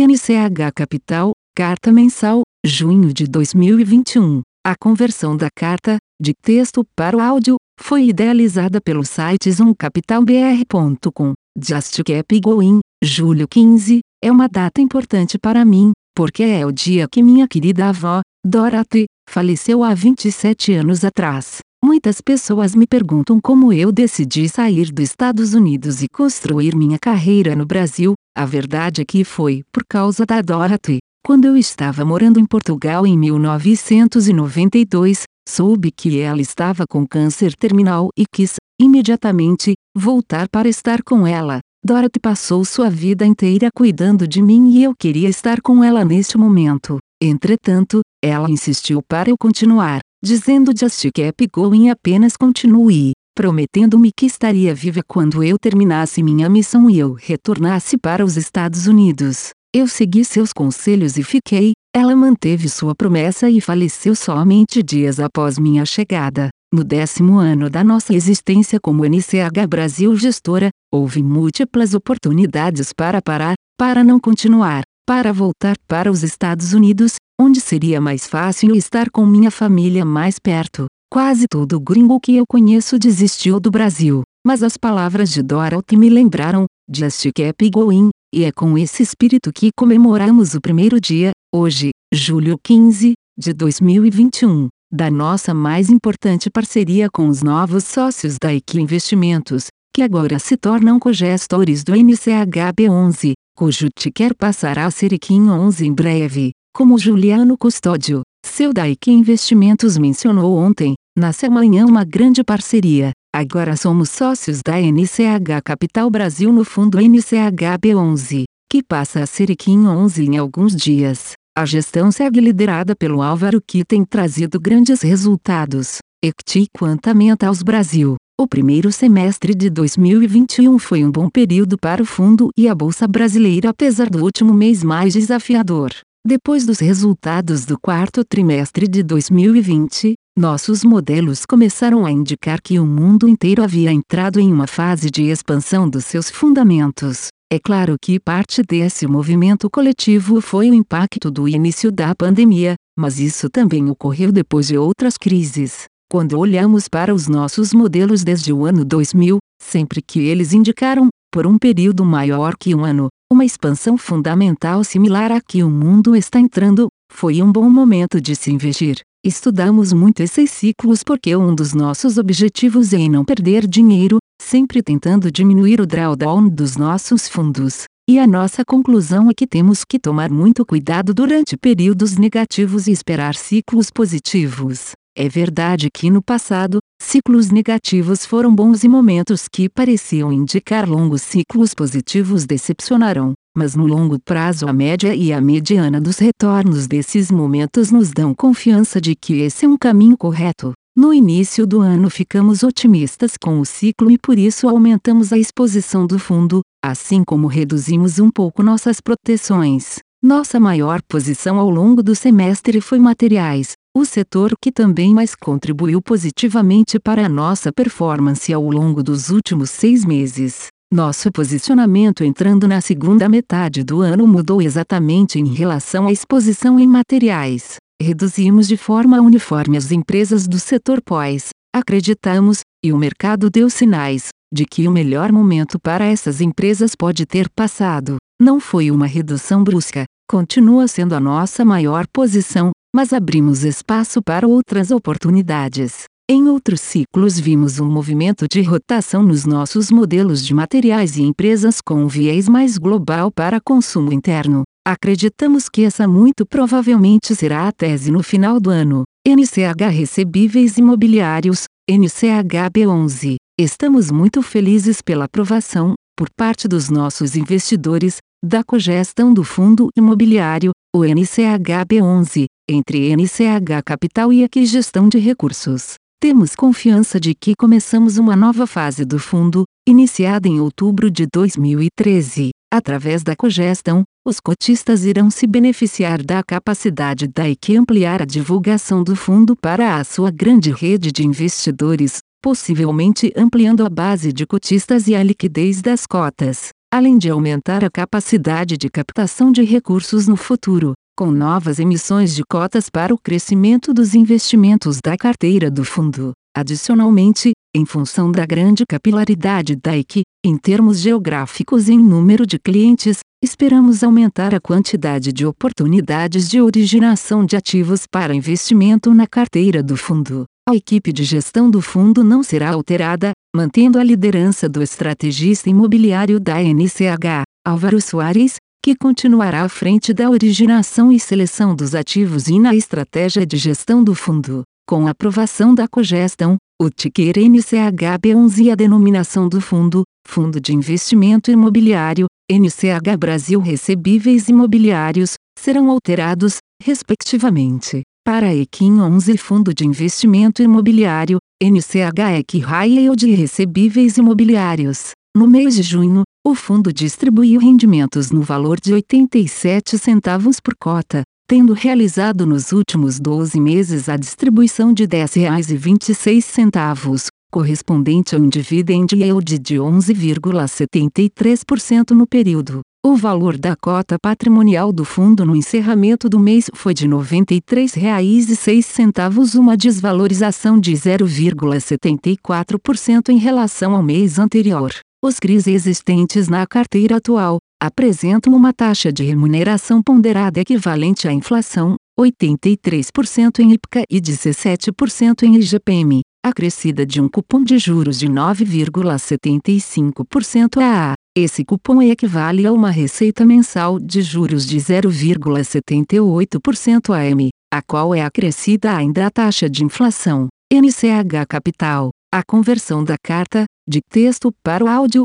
NCH Capital, Carta Mensal, junho de 2021. A conversão da carta, de texto para o áudio, foi idealizada pelo site zoomcapitalbr.com. Just Keep Going, julho 15, é uma data importante para mim, porque é o dia que minha querida avó, Dorothy, faleceu há 27 anos atrás. Muitas pessoas me perguntam como eu decidi sair dos Estados Unidos e construir minha carreira no Brasil. A verdade é que foi por causa da Dorothy. Quando eu estava morando em Portugal em 1992, soube que ela estava com câncer terminal e quis, imediatamente, voltar para estar com ela. Dorothy passou sua vida inteira cuidando de mim e eu queria estar com ela neste momento. Entretanto, ela insistiu para eu continuar dizendo Just keep going apenas continue, prometendo-me que estaria viva quando eu terminasse minha missão e eu retornasse para os Estados Unidos. Eu segui seus conselhos e fiquei, ela manteve sua promessa e faleceu somente dias após minha chegada. No décimo ano da nossa existência como NCH Brasil Gestora, houve múltiplas oportunidades para parar, para não continuar, para voltar para os Estados Unidos, onde seria mais fácil estar com minha família mais perto. Quase todo gringo que eu conheço desistiu do Brasil, mas as palavras de Dorothy me lembraram, just keep going, e é com esse espírito que comemoramos o primeiro dia, hoje, julho 15, de 2021, da nossa mais importante parceria com os novos sócios da IQ Investimentos, que agora se tornam cogestores do NCHB11, cujo ticker passará a ser IQ 11 em breve. Como Juliano Custódio, seu Daik Investimentos mencionou ontem, nasce amanhã uma grande parceria. Agora somos sócios da NCH Capital Brasil no fundo NCHB11, que passa a ser IKIN 11 em alguns dias. A gestão segue liderada pelo Álvaro que tem trazido grandes resultados. Equity Quantamentals Brasil. O primeiro semestre de 2021 foi um bom período para o fundo e a Bolsa Brasileira apesar do último mês mais desafiador. Depois dos resultados do quarto trimestre de 2020, nossos modelos começaram a indicar que o mundo inteiro havia entrado em uma fase de expansão dos seus fundamentos. É claro que parte desse movimento coletivo foi o impacto do início da pandemia, mas isso também ocorreu depois de outras crises. Quando olhamos para os nossos modelos desde o ano 2000, sempre que eles indicaram, por um período maior que um ano, uma expansão fundamental similar à que o mundo está entrando, foi um bom momento de se investir. Estudamos muito esses ciclos porque um dos nossos objetivos é não perder dinheiro, sempre tentando diminuir o drawdown dos nossos fundos. E a nossa conclusão é que temos que tomar muito cuidado durante períodos negativos e esperar ciclos positivos. É verdade que no passado, ciclos negativos foram bons e momentos que pareciam indicar longos ciclos positivos decepcionaram, mas no longo prazo a média e a mediana dos retornos desses momentos nos dão confiança de que esse é um caminho correto. No início do ano ficamos otimistas com o ciclo e por isso aumentamos a exposição do fundo, assim como reduzimos um pouco nossas proteções. Nossa maior posição ao longo do semestre foi materiais, o setor que também mais contribuiu positivamente para a nossa performance ao longo dos últimos seis meses. Nosso posicionamento entrando na segunda metade do ano mudou exatamente em relação à exposição em materiais. Reduzimos de forma uniforme as empresas do setor pós, acreditamos, e o mercado deu sinais, de que o melhor momento para essas empresas pode ter passado. Não foi uma redução brusca, continua sendo a nossa maior posição, mas abrimos espaço para outras oportunidades. Em outros ciclos vimos um movimento de rotação nos nossos modelos de materiais e empresas com um viés mais global para consumo interno. Acreditamos que essa muito provavelmente será a tese no final do ano. NCH Recebíveis Imobiliários, NCHB11. Estamos muito felizes pela aprovação, por parte dos nossos investidores, da cogestão do Fundo Imobiliário, o NCHB11, entre NCH Capital e Aqui Gestão de Recursos. Temos confiança de que começamos uma nova fase do fundo, iniciada em outubro de 2013. Através da cogestão, os cotistas irão se beneficiar da capacidade da IQ ampliar a divulgação do fundo para a sua grande rede de investidores, possivelmente ampliando a base de cotistas e a liquidez das cotas. além de aumentar a capacidade de captação de recursos no futuro, com novas emissões de cotas para o crescimento dos investimentos da carteira do fundo. Adicionalmente, em função da grande capilaridade da EQ, em termos geográficos e em número de clientes, esperamos aumentar a quantidade de oportunidades de originação de ativos para investimento na carteira do fundo. A equipe de gestão do fundo não será alterada, mantendo a liderança do estrategista imobiliário da NCH, Álvaro Soares, que continuará à frente da originação e seleção dos ativos e na estratégia de gestão do fundo. Com a aprovação da cogestão, o ticker NCHB11 e a denominação do fundo, Fundo de Investimento Imobiliário, NCH Brasil Recebíveis Imobiliários, serão alterados, respectivamente, para EQIM 11 Fundo de Investimento Imobiliário, NCH EQ Yield Recebíveis Imobiliários. No mês de junho, o fundo distribuiu rendimentos no valor de 87 centavos por cota, tendo realizado nos últimos 12 meses a distribuição de R$ 10,26, correspondente a um dividend yield de 11,73% no período. O valor da cota patrimonial do fundo no encerramento do mês foi de R$ 93,06, uma desvalorização de 0,74% em relação ao mês anterior. Os CRIs existentes na carteira atual apresentam uma taxa de remuneração ponderada equivalente à inflação, 83% em IPCA e 17% em IGPM, acrescida de um cupom de juros de 9,75% a Esse cupom equivale a uma receita mensal de juros de 0,78% AM, a qual é acrescida ainda a taxa de inflação, NCH Capital. A conversão da carta, de texto para o áudio,